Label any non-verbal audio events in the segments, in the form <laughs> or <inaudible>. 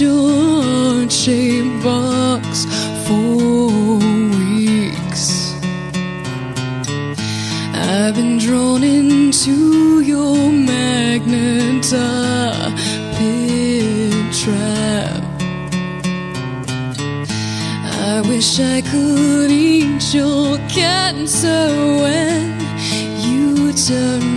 your shaped box for weeks. I've been drawn into your magnet pit trap. I wish I could eat your cancer when you turn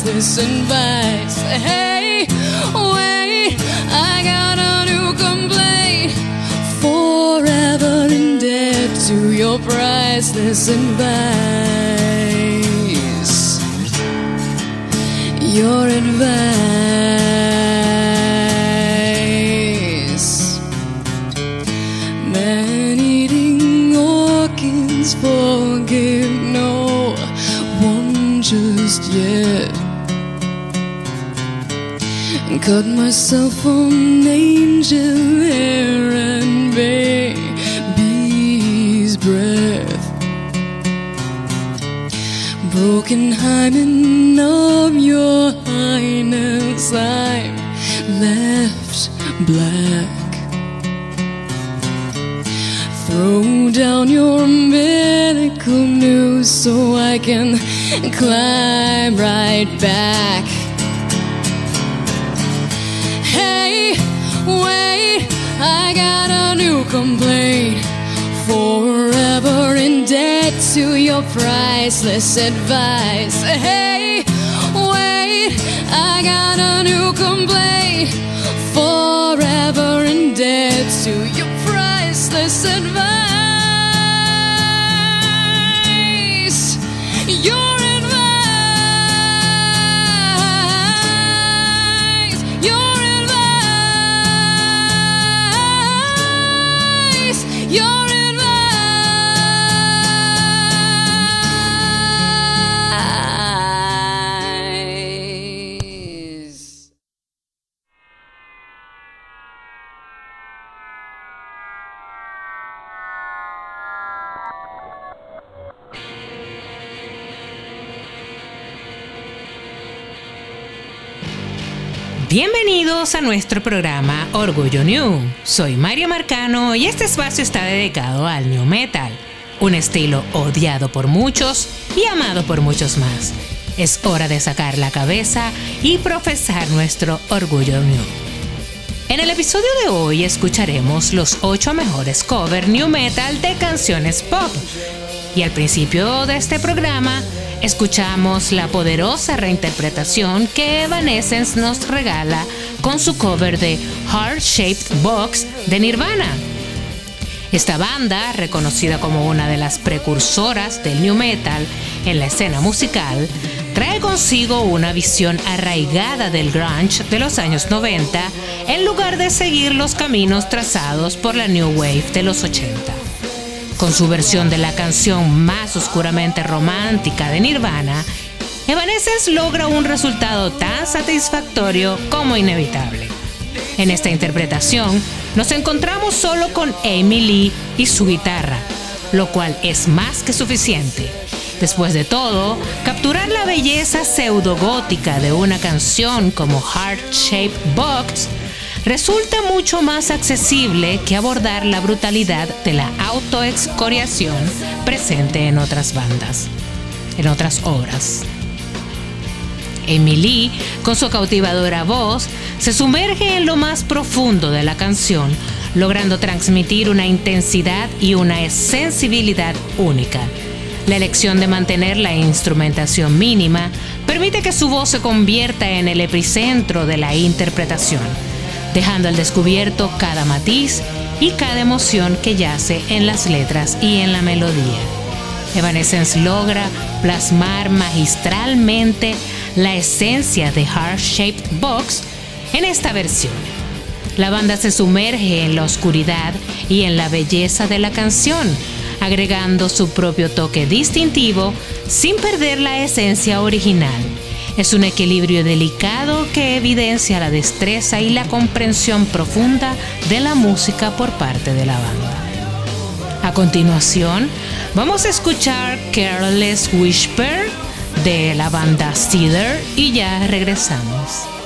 priceless advice. Hey, wait, I got a new complaint. Forever in debt to your priceless advice. Your advice. Cut myself on angel hair and baby's breath. Broken hymen of your highness, I'm left black. Throw down your medical news so I can climb right back. Wait, I got a new complaint. Forever in debt to your priceless advice. Hey, wait, I got a new complaint. Forever in debt to your priceless advice. Bienvenidos a nuestro programa Orgullo New. Soy Mario Marcano y este espacio está dedicado al New Metal, un estilo odiado por muchos y amado por muchos más. Es hora de sacar la cabeza y profesar nuestro Orgullo New. En el episodio de hoy escucharemos los 8 mejores cover New Metal de canciones pop. Y al principio de este programa escuchamos la poderosa reinterpretación que Evanescence nos regala con su cover de Heart Shaped Box de Nirvana. Esta banda, reconocida como una de las precursoras del new metal en la escena musical, trae consigo una visión arraigada del grunge de los años 90 en lugar de seguir los caminos trazados por la new wave de los 80. Con su versión de la canción más oscuramente romántica de Nirvana, Evanescence logra un resultado tan satisfactorio como inevitable. En esta interpretación nos encontramos solo con Amy Lee y su guitarra, lo cual es más que suficiente. Después de todo, capturar la belleza pseudogótica de una canción como Heart Shaped Box resulta mucho más accesible que abordar la brutalidad de la autoexcoriación presente en otras bandas, en otras obras. Emily, con su cautivadora voz, se sumerge en lo más profundo de la canción, logrando transmitir una intensidad y una sensibilidad única. La elección de mantener la instrumentación mínima permite que su voz se convierta en el epicentro de la interpretación, dejando al descubierto cada matiz y cada emoción que yace en las letras y en la melodía. Evanescence logra plasmar magistralmente la esencia de Heart Shaped Box en esta versión. La banda se sumerge en la oscuridad y en la belleza de la canción, agregando su propio toque distintivo sin perder la esencia original. Es un equilibrio delicado que evidencia la destreza y la comprensión profunda de la música por parte de la banda. A continuación, vamos a escuchar Careless Whisper de la banda Cedar y ya regresamos.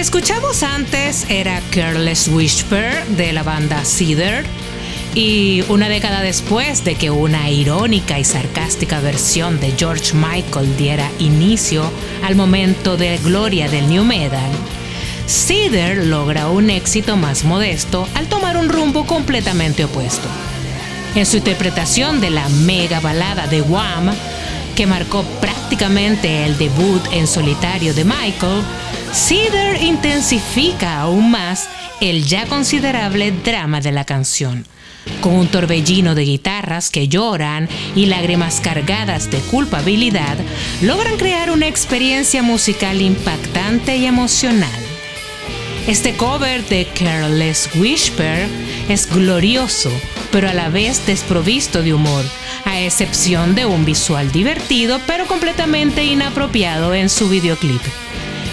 Escuchamos antes era Careless Whisper de la banda Cedar y una década después de que una irónica y sarcástica versión de George Michael diera inicio al momento de gloria del new metal, Cedar logra un éxito más modesto al tomar un rumbo completamente opuesto. En su interpretación de la mega balada de Wham, que marcó prácticamente el debut en solitario de Michael, Cedar intensifica aún más el ya considerable drama de la canción con un torbellino de guitarras que lloran y lágrimas cargadas de culpabilidad, logran crear una experiencia musical impactante y emocional. Este cover de Careless Whisper es glorioso, pero a la vez desprovisto de humor, a excepción de un visual divertido pero completamente inapropiado en su videoclip.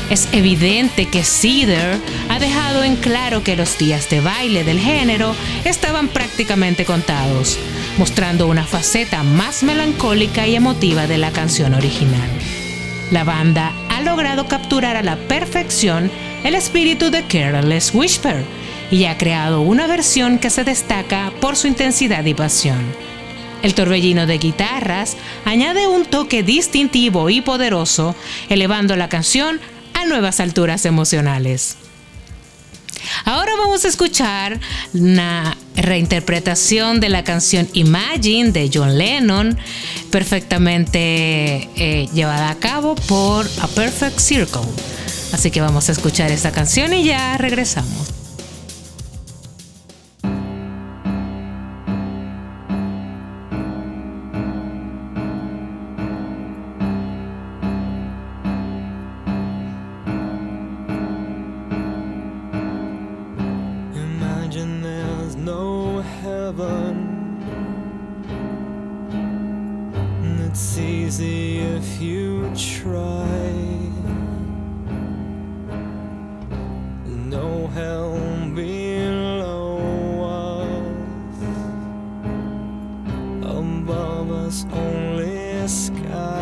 Es evidente que Cedar ha dejado en claro que los días de baile del género estaban prácticamente contados, mostrando una faceta más melancólica y emotiva de la canción original. La banda ha logrado capturar a la perfección el espíritu de Careless Whisper y ha creado una versión que se destaca por su intensidad y pasión. El torbellino de guitarras añade un toque distintivo y poderoso, elevando la canción a nuevas alturas emocionales. Ahora vamos a escuchar una reinterpretación de la canción Imagine de John Lennon, perfectamente eh, llevada a cabo por A Perfect Circle. Así que vamos a escuchar esta canción y ya regresamos. was only sky.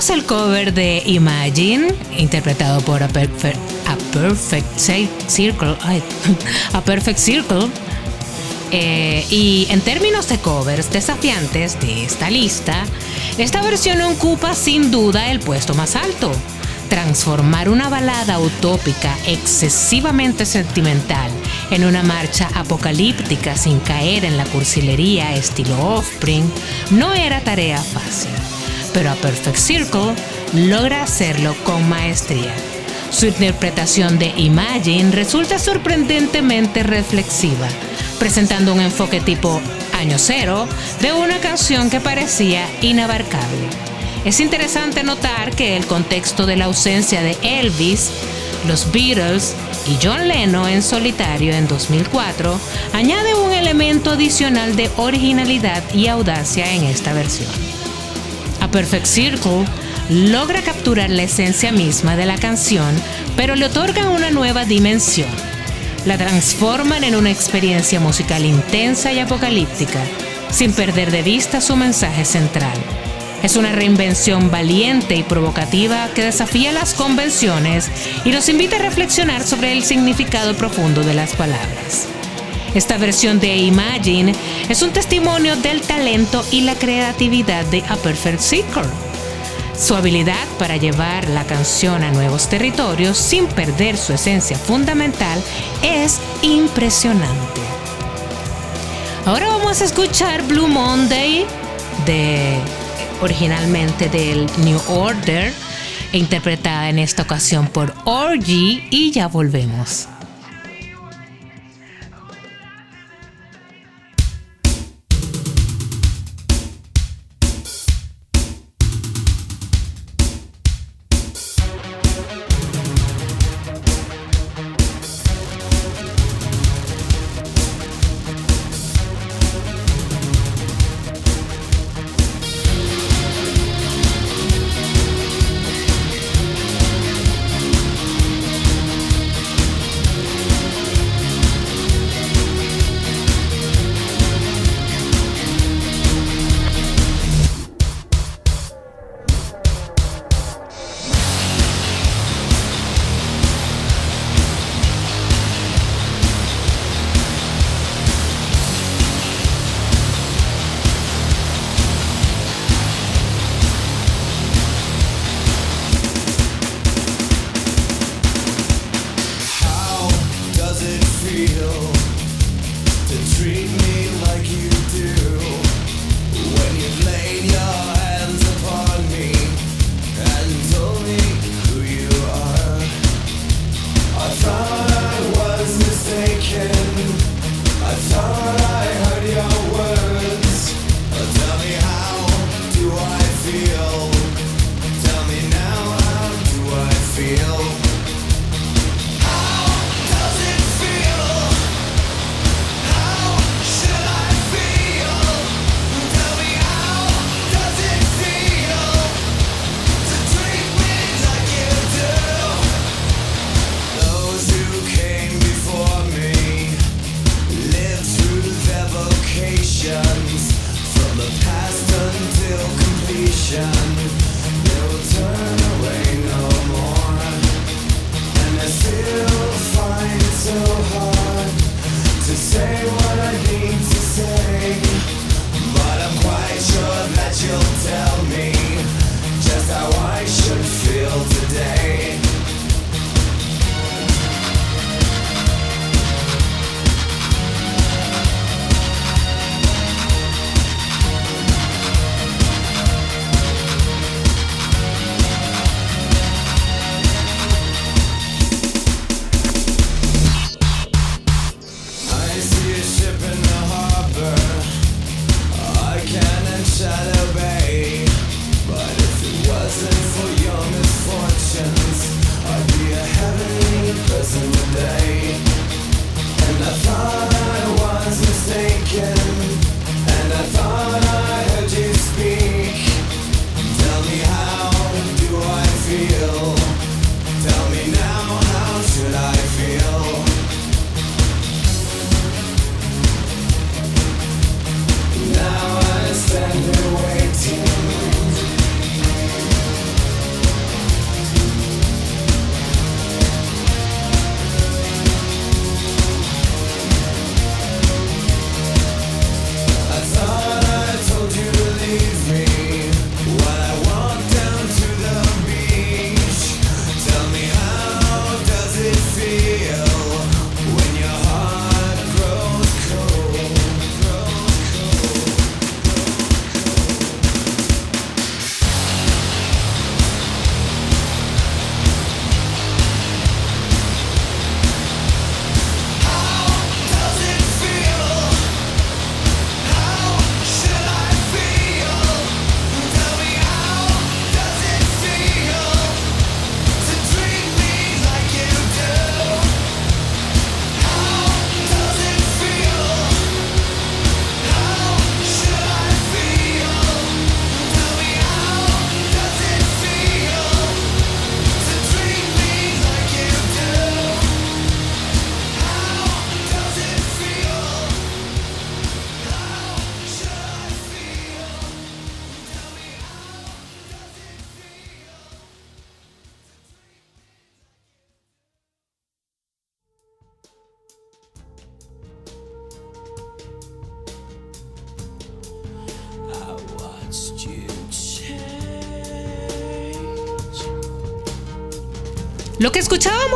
Escuchábamos el cover de Imagine, interpretado por A Perfect, a Perfect Circle. <laughs> a Perfect Circle. Eh, y en términos de covers desafiantes de esta lista, esta versión ocupa sin duda el puesto más alto. Transformar una balada utópica excesivamente sentimental en una marcha apocalíptica sin caer en la cursilería estilo Offspring no era tarea fácil pero a Perfect Circle logra hacerlo con maestría. Su interpretación de Imagine resulta sorprendentemente reflexiva, presentando un enfoque tipo año cero de una canción que parecía inabarcable. Es interesante notar que el contexto de la ausencia de Elvis, los Beatles y John Lennon en solitario en 2004 añade un elemento adicional de originalidad y audacia en esta versión. Perfect Circle logra capturar la esencia misma de la canción, pero le otorga una nueva dimensión. La transforman en una experiencia musical intensa y apocalíptica, sin perder de vista su mensaje central. Es una reinvención valiente y provocativa que desafía las convenciones y nos invita a reflexionar sobre el significado profundo de las palabras. Esta versión de Imagine es un testimonio del talento y la creatividad de A Perfect Seeker. Su habilidad para llevar la canción a nuevos territorios sin perder su esencia fundamental es impresionante. Ahora vamos a escuchar Blue Monday de originalmente del New Order, interpretada en esta ocasión por Orgy y ya volvemos.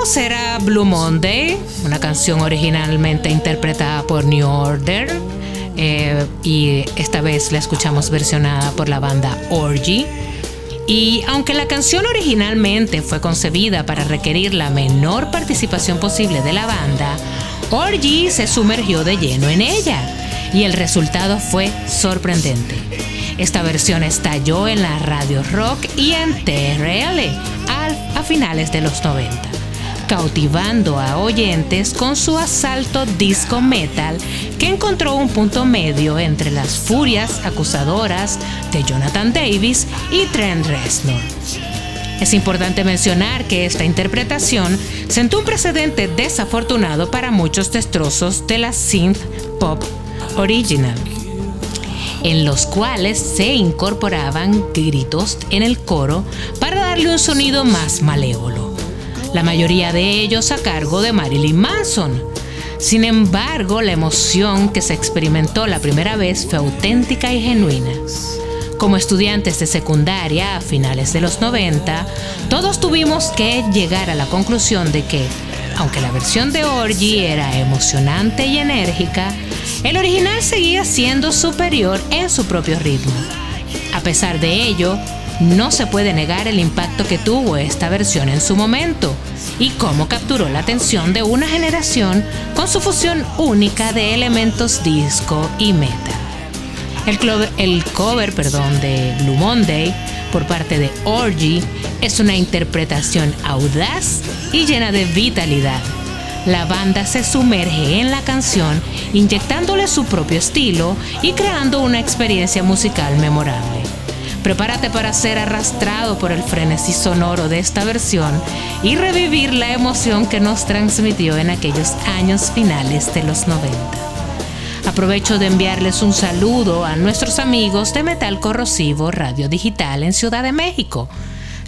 Era Blue Monday, una canción originalmente interpretada por New Order. Eh, y esta vez la escuchamos versionada por la banda Orgy. Y aunque la canción originalmente fue concebida para requerir la menor participación posible de la banda, Orgy se sumergió de lleno en ella y el resultado fue sorprendente. Esta versión estalló en la radio rock y en TRL a finales de los 90, cautivando a oyentes con su asalto disco metal que encontró un punto medio entre las furias acusadoras de Jonathan Davis y Trent Reznor. Es importante mencionar que esta interpretación sentó un precedente desafortunado para muchos destrozos de la synth pop original en los cuales se incorporaban gritos en el coro para darle un sonido más malévolo, la mayoría de ellos a cargo de Marilyn Manson. Sin embargo, la emoción que se experimentó la primera vez fue auténtica y genuina. Como estudiantes de secundaria a finales de los 90, todos tuvimos que llegar a la conclusión de que, aunque la versión de Orgy era emocionante y enérgica, el original seguía siendo superior en su propio ritmo. A pesar de ello, no se puede negar el impacto que tuvo esta versión en su momento y cómo capturó la atención de una generación con su fusión única de elementos disco y metal. El, el cover perdón, de Blue Monday por parte de Orgy es una interpretación audaz y llena de vitalidad la banda se sumerge en la canción inyectándole su propio estilo y creando una experiencia musical memorable. Prepárate para ser arrastrado por el frenesí sonoro de esta versión y revivir la emoción que nos transmitió en aquellos años finales de los 90. Aprovecho de enviarles un saludo a nuestros amigos de Metal Corrosivo Radio Digital en Ciudad de México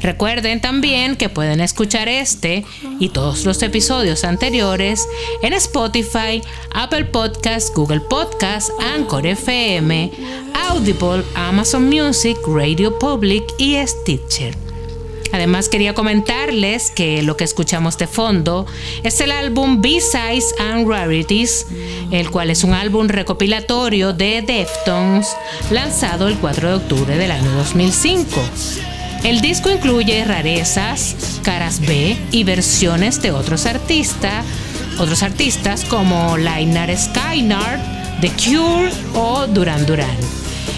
Recuerden también que pueden escuchar este y todos los episodios anteriores en Spotify, Apple Podcasts, Google Podcasts, Anchor FM, Audible, Amazon Music, Radio Public y Stitcher. Además quería comentarles que lo que escuchamos de fondo es el álbum B-Sides and Rarities, el cual es un álbum recopilatorio de Deftones lanzado el 4 de octubre del año 2005. El disco incluye rarezas, caras B y versiones de otros artistas, otros artistas como Lainar Skynard, The Cure o Duran Duran.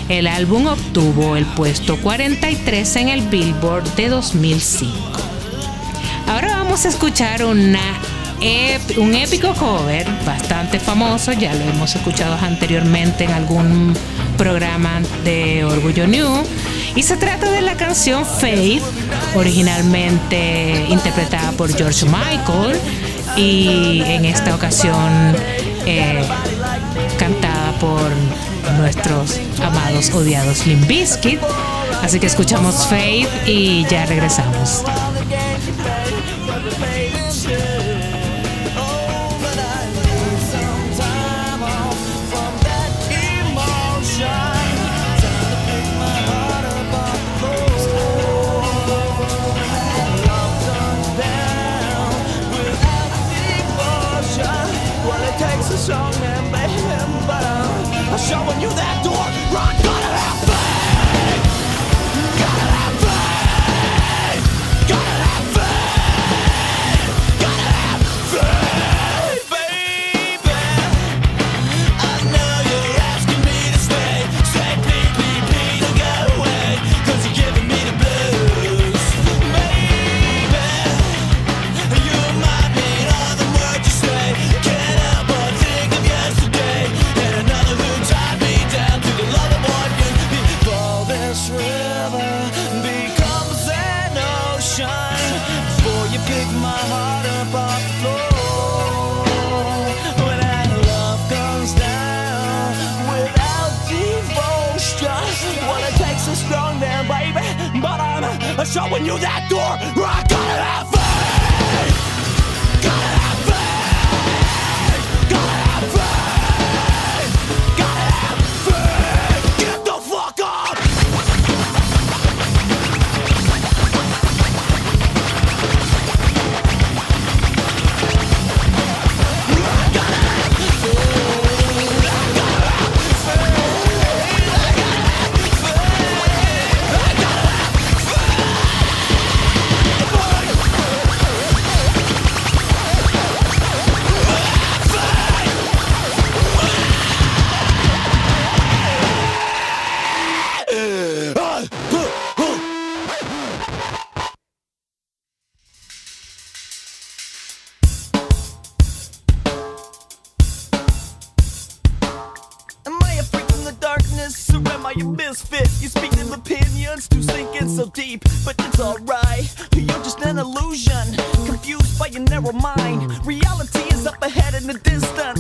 El álbum obtuvo el puesto 43 en el Billboard de 2005. Ahora vamos a escuchar una un épico cover bastante famoso, ya lo hemos escuchado anteriormente en algún programa de Orgullo New. Y se trata de la canción Faith, originalmente interpretada por George Michael y en esta ocasión eh, cantada por nuestros amados odiados Limp Bizkit. Así que escuchamos Faith y ya regresamos.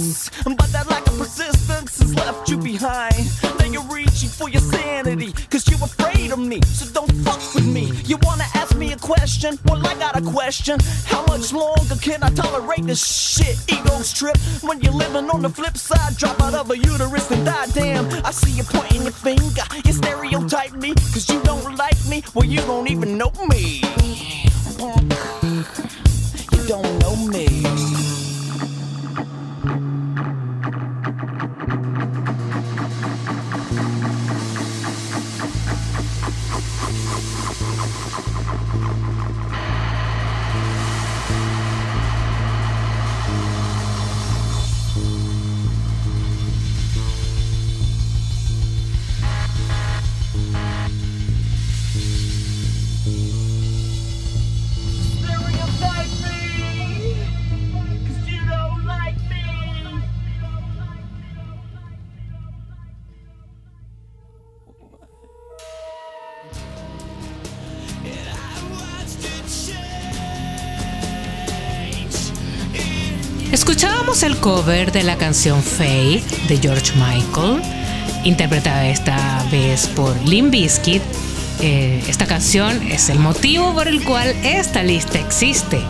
Distance, but that lack of persistence has left you behind. Now you're reaching for your sanity, cause you're afraid of me, so don't fuck with me. You wanna ask me a question? Well, I got a question. How much longer can I tolerate this shit? Ego's trip when you're living on the flip side. Drop out of a uterus and die. Damn, I see you pointing your finger. You stereotype me, cause you don't like me. Well, you don't even know me. Cover de la canción Faith de George Michael, interpretada esta vez por Limp Bizkit. Eh, esta canción es el motivo por el cual esta lista existe.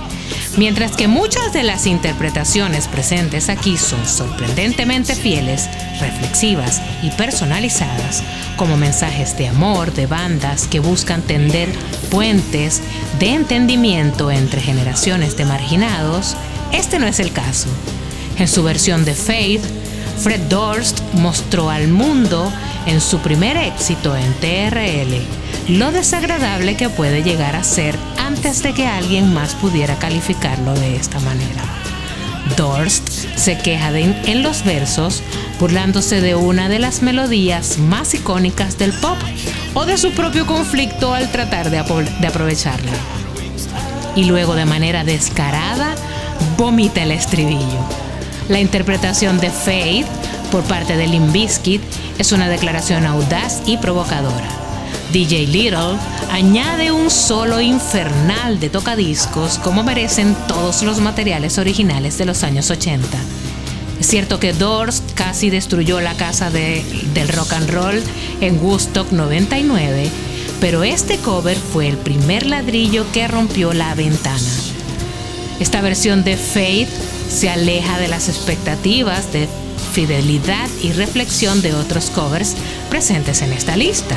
Mientras que muchas de las interpretaciones presentes aquí son sorprendentemente fieles, reflexivas y personalizadas, como mensajes de amor de bandas que buscan tender puentes de entendimiento entre generaciones de marginados, este no es el caso. En su versión de Faith, Fred Durst mostró al mundo en su primer éxito en TRL lo desagradable que puede llegar a ser antes de que alguien más pudiera calificarlo de esta manera. Durst se queja en los versos burlándose de una de las melodías más icónicas del pop o de su propio conflicto al tratar de aprovecharla. Y luego de manera descarada vomita el estribillo. La interpretación de Faith por parte de Limp Bizkit es una declaración audaz y provocadora. DJ Little añade un solo infernal de tocadiscos como merecen todos los materiales originales de los años 80. Es cierto que Doors casi destruyó la casa de, del rock and roll en Woodstock 99, pero este cover fue el primer ladrillo que rompió la ventana. Esta versión de Faith se aleja de las expectativas de fidelidad y reflexión de otros covers presentes en esta lista.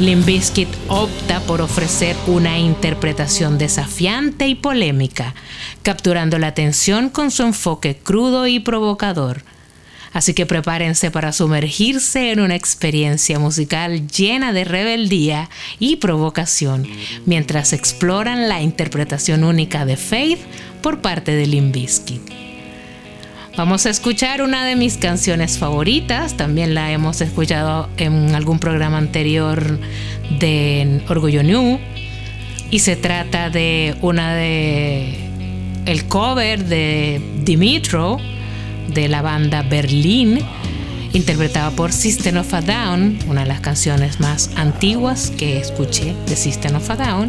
Limp Bizkit opta por ofrecer una interpretación desafiante y polémica, capturando la atención con su enfoque crudo y provocador. Así que prepárense para sumergirse en una experiencia musical llena de rebeldía y provocación mientras exploran la interpretación única de Faith por parte de Limp Bizkit. Vamos a escuchar una de mis canciones favoritas, también la hemos escuchado en algún programa anterior de Orgullo New y se trata de una de el cover de Dimitro de la banda Berlín interpretada por System of a Down, una de las canciones más antiguas que escuché de System of a Down.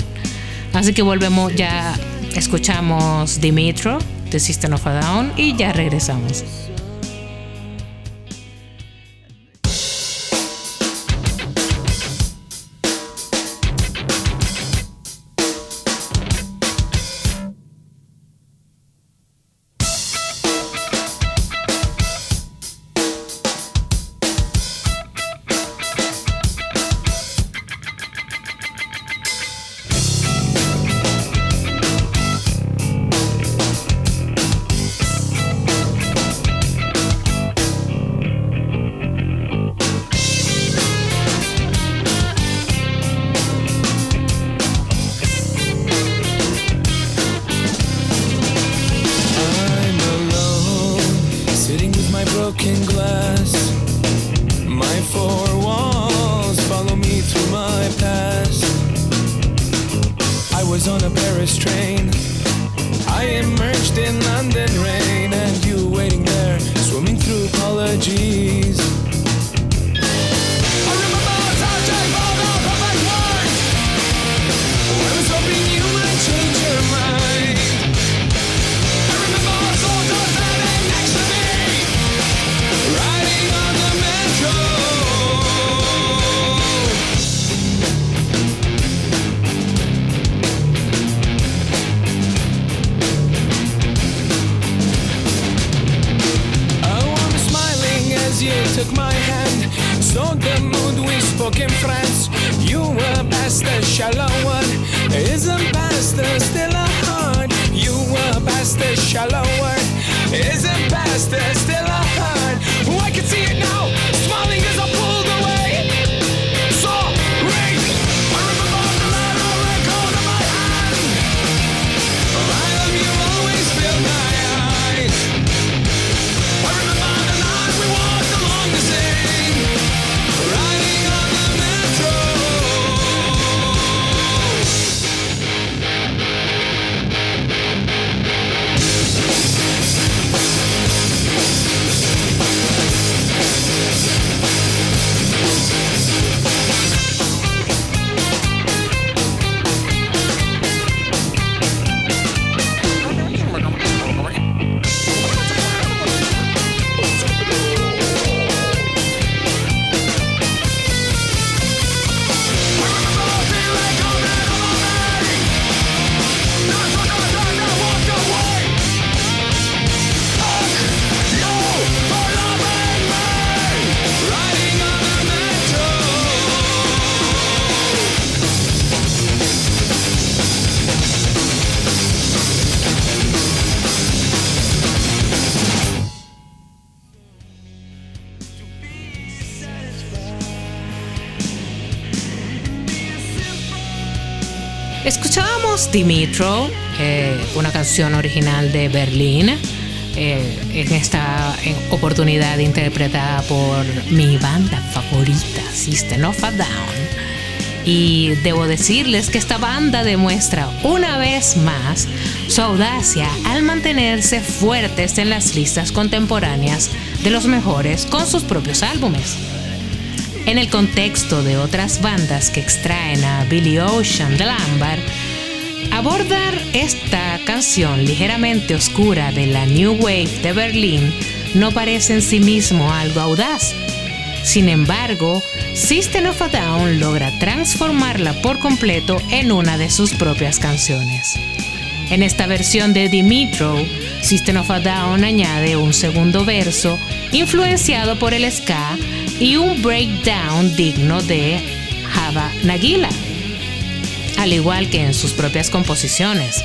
Así que volvemos ya escuchamos Dimitro de System of a Down y ya regresamos. Dimitro, una canción original de Berlín, eh, en esta oportunidad interpretada por mi banda favorita, System of a Down. Y debo decirles que esta banda demuestra una vez más su audacia al mantenerse fuertes en las listas contemporáneas de los mejores con sus propios álbumes. En el contexto de otras bandas que extraen a Billy Ocean del ámbar, abordar esta canción ligeramente oscura de la New Wave de Berlín no parece en sí mismo algo audaz. Sin embargo, System of a Down logra transformarla por completo en una de sus propias canciones. En esta versión de Dimitro, System of a Down añade un segundo verso influenciado por el ska y un breakdown digno de Hava Nagila, al igual que en sus propias composiciones.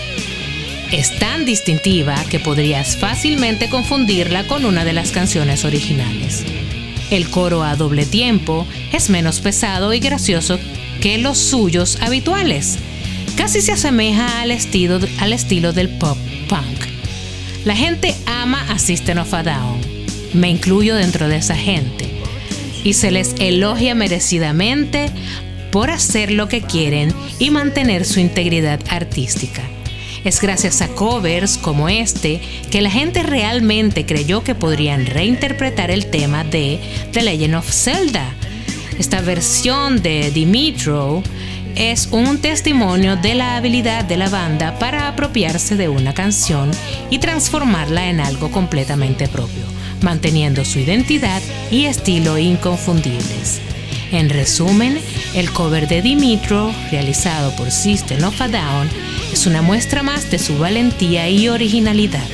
Es tan distintiva que podrías fácilmente confundirla con una de las canciones originales. El coro a doble tiempo es menos pesado y gracioso que los suyos habituales. Casi se asemeja al estilo, al estilo del pop punk. La gente ama a System of a Down. Me incluyo dentro de esa gente. Y se les elogia merecidamente por hacer lo que quieren y mantener su integridad artística. Es gracias a covers como este que la gente realmente creyó que podrían reinterpretar el tema de The Legend of Zelda. Esta versión de Dimitro es un testimonio de la habilidad de la banda para apropiarse de una canción y transformarla en algo completamente propio, manteniendo su identidad y estilo inconfundibles. En resumen, el cover de Dimitro, realizado por System of a Down, es una muestra más de su valentía y originalidad.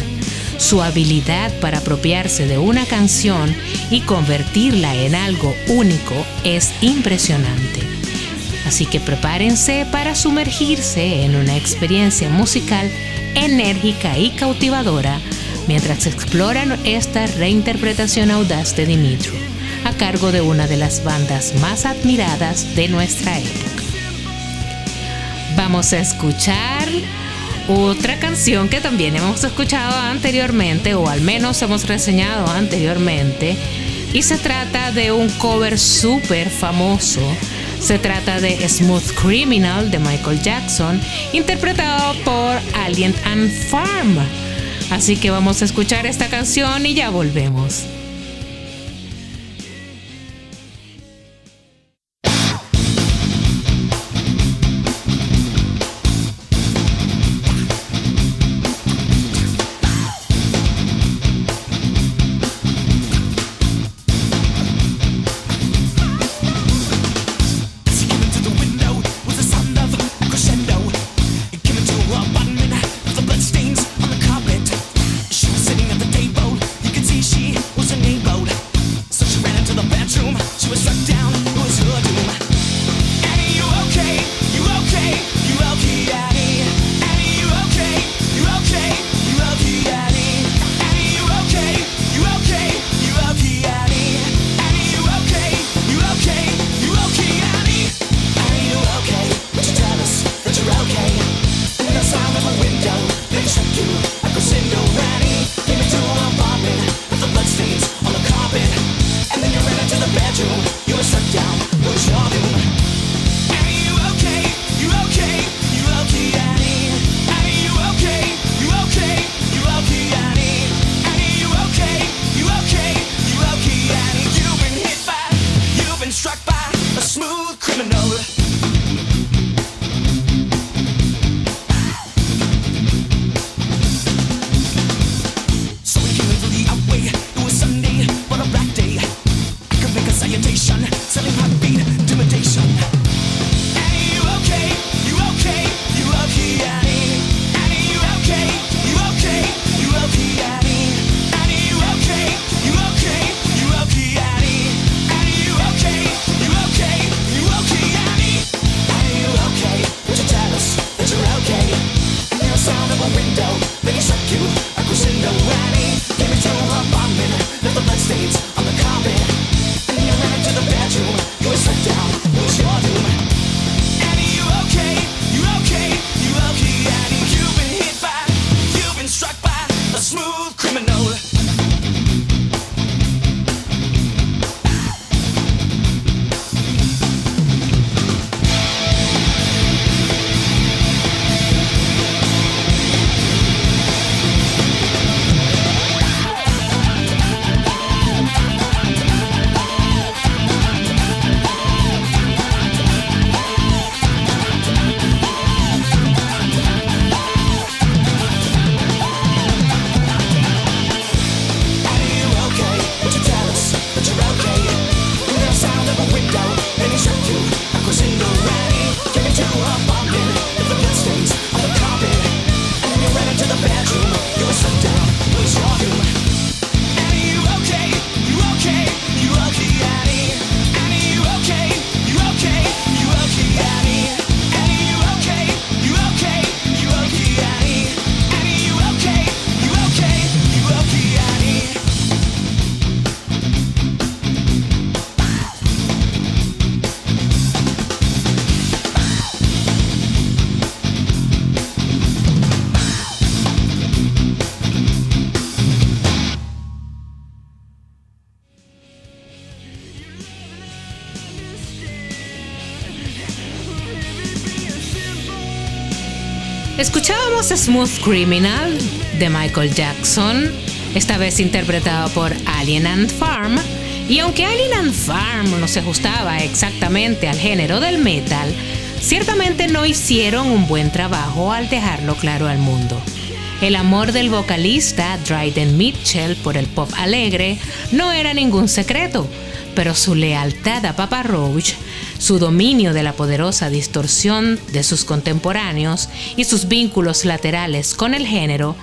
Su habilidad para apropiarse de una canción y convertirla en algo único es impresionante. Así que prepárense para sumergirse en una experiencia musical enérgica y cautivadora mientras exploran esta reinterpretación audaz de Dimitro, a cargo de una de las bandas más admiradas de nuestra época vamos a escuchar otra canción que también hemos escuchado anteriormente, o al menos hemos reseñado anteriormente, y se trata de un cover súper famoso. Se trata de Smooth Criminal de Michael Jackson, interpretado por Alien and Farm. Así que vamos a escuchar esta canción y ya volvemos. Escuchábamos Smooth Criminal de Michael Jackson, esta vez interpretado por Alien and Farm. Y aunque Alien and Farm no se ajustaba exactamente al género del metal, ciertamente no hicieron un buen trabajo al dejarlo claro al mundo. El amor del vocalista Dryden Mitchell por el pop alegre no era ningún secreto, pero su lealtad a Papa Roach su dominio de la poderosa distorsión de sus contemporáneos y sus vínculos laterales con el género,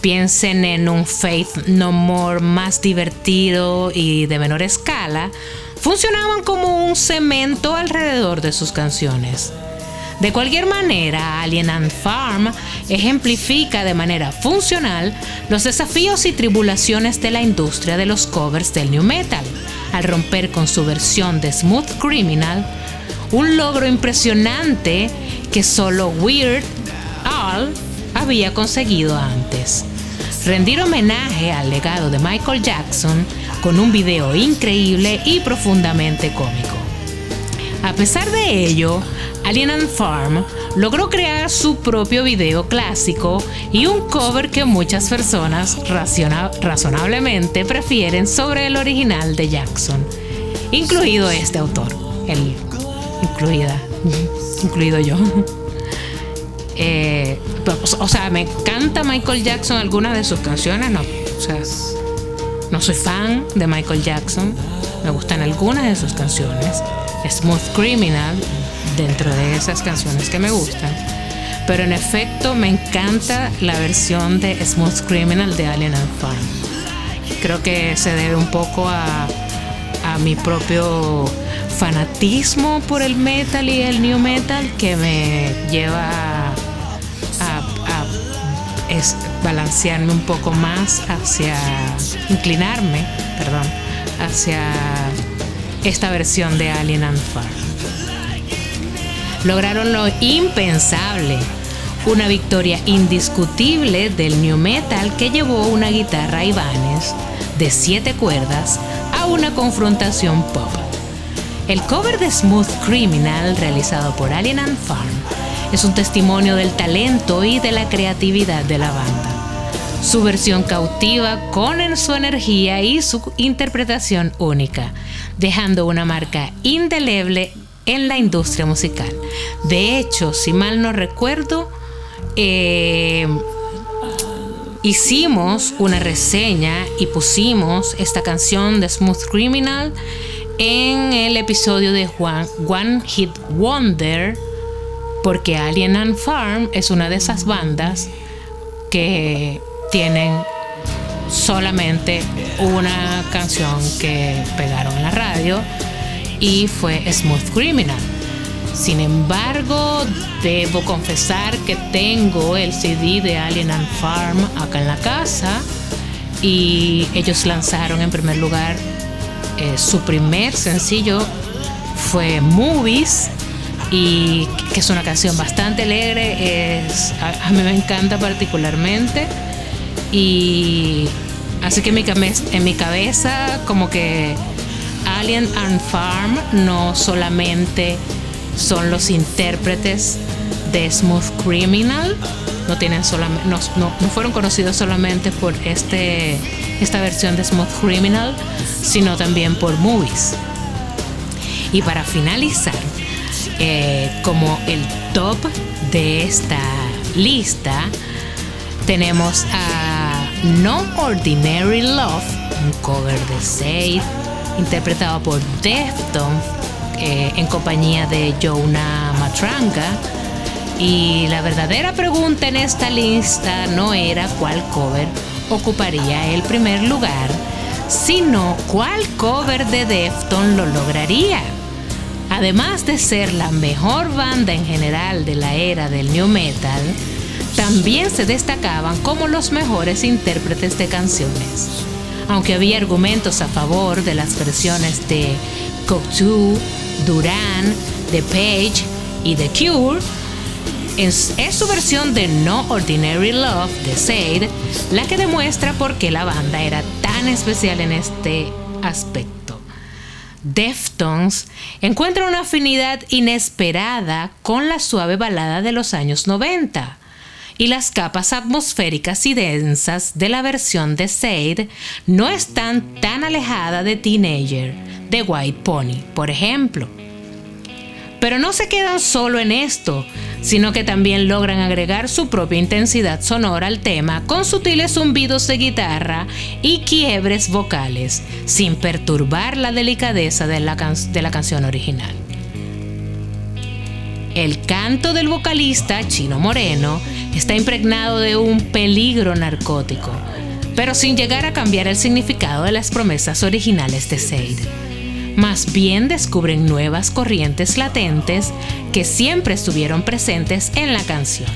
piensen en un Faith No More más divertido y de menor escala, funcionaban como un cemento alrededor de sus canciones. De cualquier manera, Alien and Farm ejemplifica de manera funcional los desafíos y tribulaciones de la industria de los covers del new metal al romper con su versión de Smooth Criminal, un logro impresionante que solo Weird Al había conseguido antes. Rendir homenaje al legado de Michael Jackson con un video increíble y profundamente cómico. A pesar de ello, Alien and Farm logró crear su propio video clásico y un cover que muchas personas razonablemente prefieren sobre el original de Jackson, incluido este autor, el, incluida, <laughs> incluido yo. <laughs> Eh, o sea, me encanta Michael Jackson, algunas de sus canciones, no, o sea, no soy fan de Michael Jackson, me gustan algunas de sus canciones. Smooth Criminal dentro de esas canciones que me gustan. Pero en efecto me encanta la versión de Smooth Criminal de Alien and Farm. Creo que se debe un poco a, mi propio fanatismo por el metal y el new metal que me lleva a, balancearme un poco más hacia inclinarme, perdón, hacia esta versión de Alien and Farm lograron lo impensable, una victoria indiscutible del new metal que llevó una guitarra Ibanez de siete cuerdas a una confrontación pop. El cover de Smooth Criminal realizado por Alien and Farm es un testimonio del talento y de la creatividad de la banda. Su versión cautiva con su energía y su interpretación única, dejando una marca indeleble en la industria musical. De hecho, si mal no recuerdo, eh, hicimos una reseña y pusimos esta canción de Smooth Criminal en el episodio de One Hit Wonder, porque Alien and Farm es una de esas bandas que tienen solamente una canción que pegaron en la radio y fue Smooth Criminal. Sin embargo, debo confesar que tengo el CD de Alien and Farm acá en la casa y ellos lanzaron en primer lugar eh, su primer sencillo fue Movies y que es una canción bastante alegre, es, a, mí me encanta particularmente y así que en mi cabeza como que Alien and Farm no solamente son los intérpretes de Smooth Criminal, no, tienen no, fueron conocidos solamente por este, esta versión de Smooth Criminal, sino también por movies. Y para finalizar, eh, como el top de esta lista, tenemos a No Ordinary Love, un cover de Sade interpretado por Deftones eh, en compañía de Jonah Matranga. Y la verdadera pregunta en esta lista no era cuál cover ocuparía el primer lugar, sino cuál cover de Defton lo lograría. Además de ser la mejor banda en general de la era del new metal, también se destacaban como los mejores intérpretes de canciones. Aunque había argumentos a favor de las versiones de Cocteau, Duran, The Page y The Cure, es, su versión de No Ordinary Love de Sade la que demuestra por qué la banda era tan especial en este aspecto. Deftones encuentra una afinidad inesperada con la suave balada de los años 90 y las capas atmosféricas y densas de la versión de Sade no están tan alejadas de Teenager de White Pony, por ejemplo. Pero no se quedan solo en esto, sino que también logran agregar su propia intensidad sonora al tema con sutiles zumbidos de guitarra y quiebres vocales, sin perturbar la delicadeza de la canción original. El canto del vocalista, Chino Moreno, está impregnado de un peligro narcótico, pero sin llegar a cambiar el significado de las promesas originales de Sade. Más bien descubren nuevas corrientes latentes que siempre estuvieron presentes en la canción.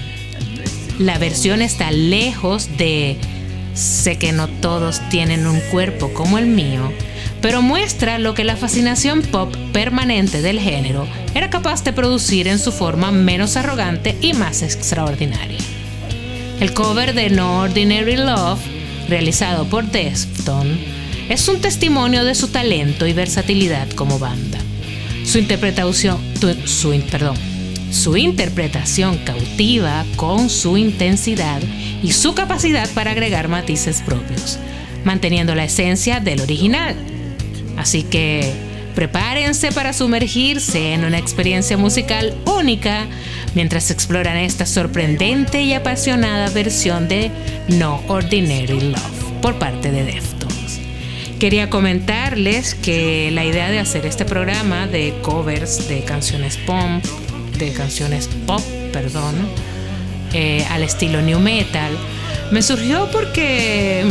La versión está lejos de sé que no todos tienen un cuerpo como el mío, pero muestra lo que la fascinación pop permanente del género era capaz de producir en su forma menos arrogante y más extraordinaria. El cover de No Ordinary Love, realizado por Defton, es un testimonio de su talento y versatilidad como banda. Su interpretación, su, interpretación cautiva con su intensidad y su capacidad para agregar matices propios, manteniendo la esencia del original Así que prepárense para sumergirse en una experiencia musical única mientras exploran esta sorprendente y apasionada versión de No Ordinary Love por parte de Deftones. Quería comentarles que la idea de hacer este programa de covers de canciones pop, de canciones pop, perdón, eh, al estilo new metal, me surgió porque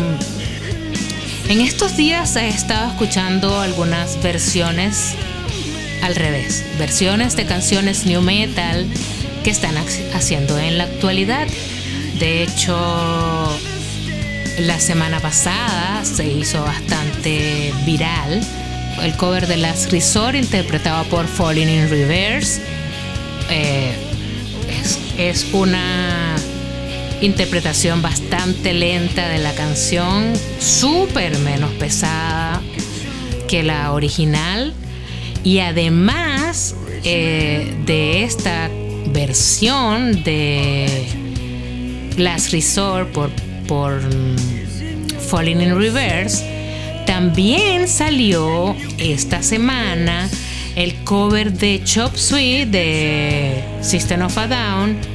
en estos días he estado escuchando algunas versiones al revés, versiones de canciones new metal que están haciendo en la actualidad. De hecho, la semana pasada se hizo bastante viral el cover de Last Resort interpretado por Falling in Reverse. Eh, es una interpretación bastante lenta de la canción, súper menos pesada que la original. Y además eh, de esta versión de Last Resort por, por Falling in Reverse, también salió esta semana el cover de Chop Suey de System of a Down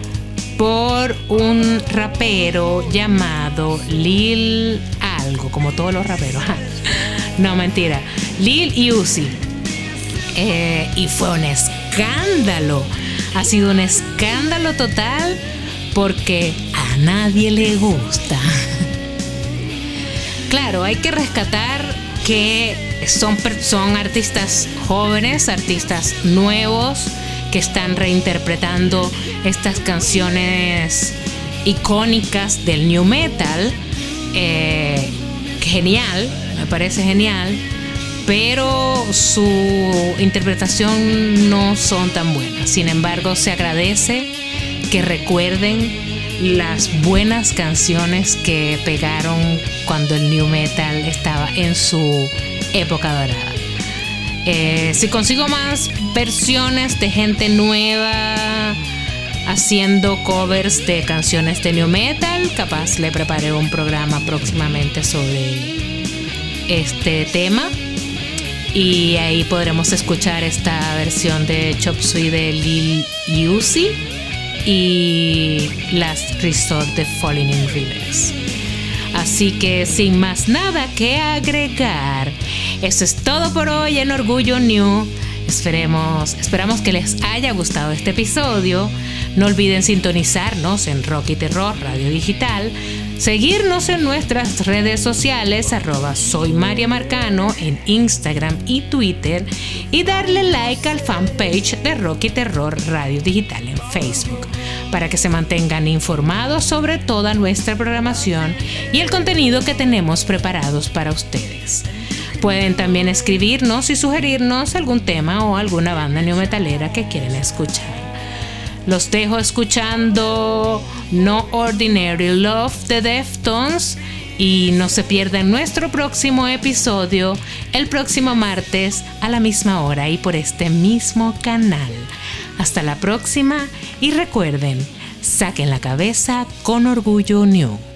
por un rapero llamado Lil algo, como todos los raperos. <laughs> no, mentira. Lil Uzi. Eh, y fue un escándalo. Ha sido un escándalo total porque a nadie le gusta. <laughs> claro, hay que rescatar que son, son artistas jóvenes, artistas nuevos, que están reinterpretando estas canciones icónicas del new metal. Eh, genial, me parece genial, pero su interpretación no son tan buenas. Sin embargo, se agradece que recuerden las buenas canciones que pegaron cuando el new metal estaba en su época dorada. Eh, si consigo más versiones de gente nueva haciendo covers de canciones de new metal, capaz le preparé un programa próximamente sobre este tema. Y ahí podremos escuchar esta versión de Chop Suey de Lil Uzi y Last Resort de Falling in Rivers. Así que sin más nada que agregar, eso es todo por hoy en Orgullo New. Esperemos, esperamos que les haya gustado este episodio. No olviden sintonizarnos en Rocky Terror Radio Digital, seguirnos en nuestras redes sociales, arroba soy María Marcano en Instagram y Twitter, y darle like al fanpage de Rocky Terror Radio Digital en Facebook, para que se mantengan informados sobre toda nuestra programación y el contenido que tenemos preparados para ustedes. Pueden también escribirnos y sugerirnos algún tema o alguna banda neometalera que quieren escuchar. Los dejo escuchando No Ordinary Love de Deftones y no se pierdan nuestro próximo episodio el próximo martes a la misma hora y por este mismo canal. Hasta la próxima y recuerden, saquen la cabeza con orgullo new.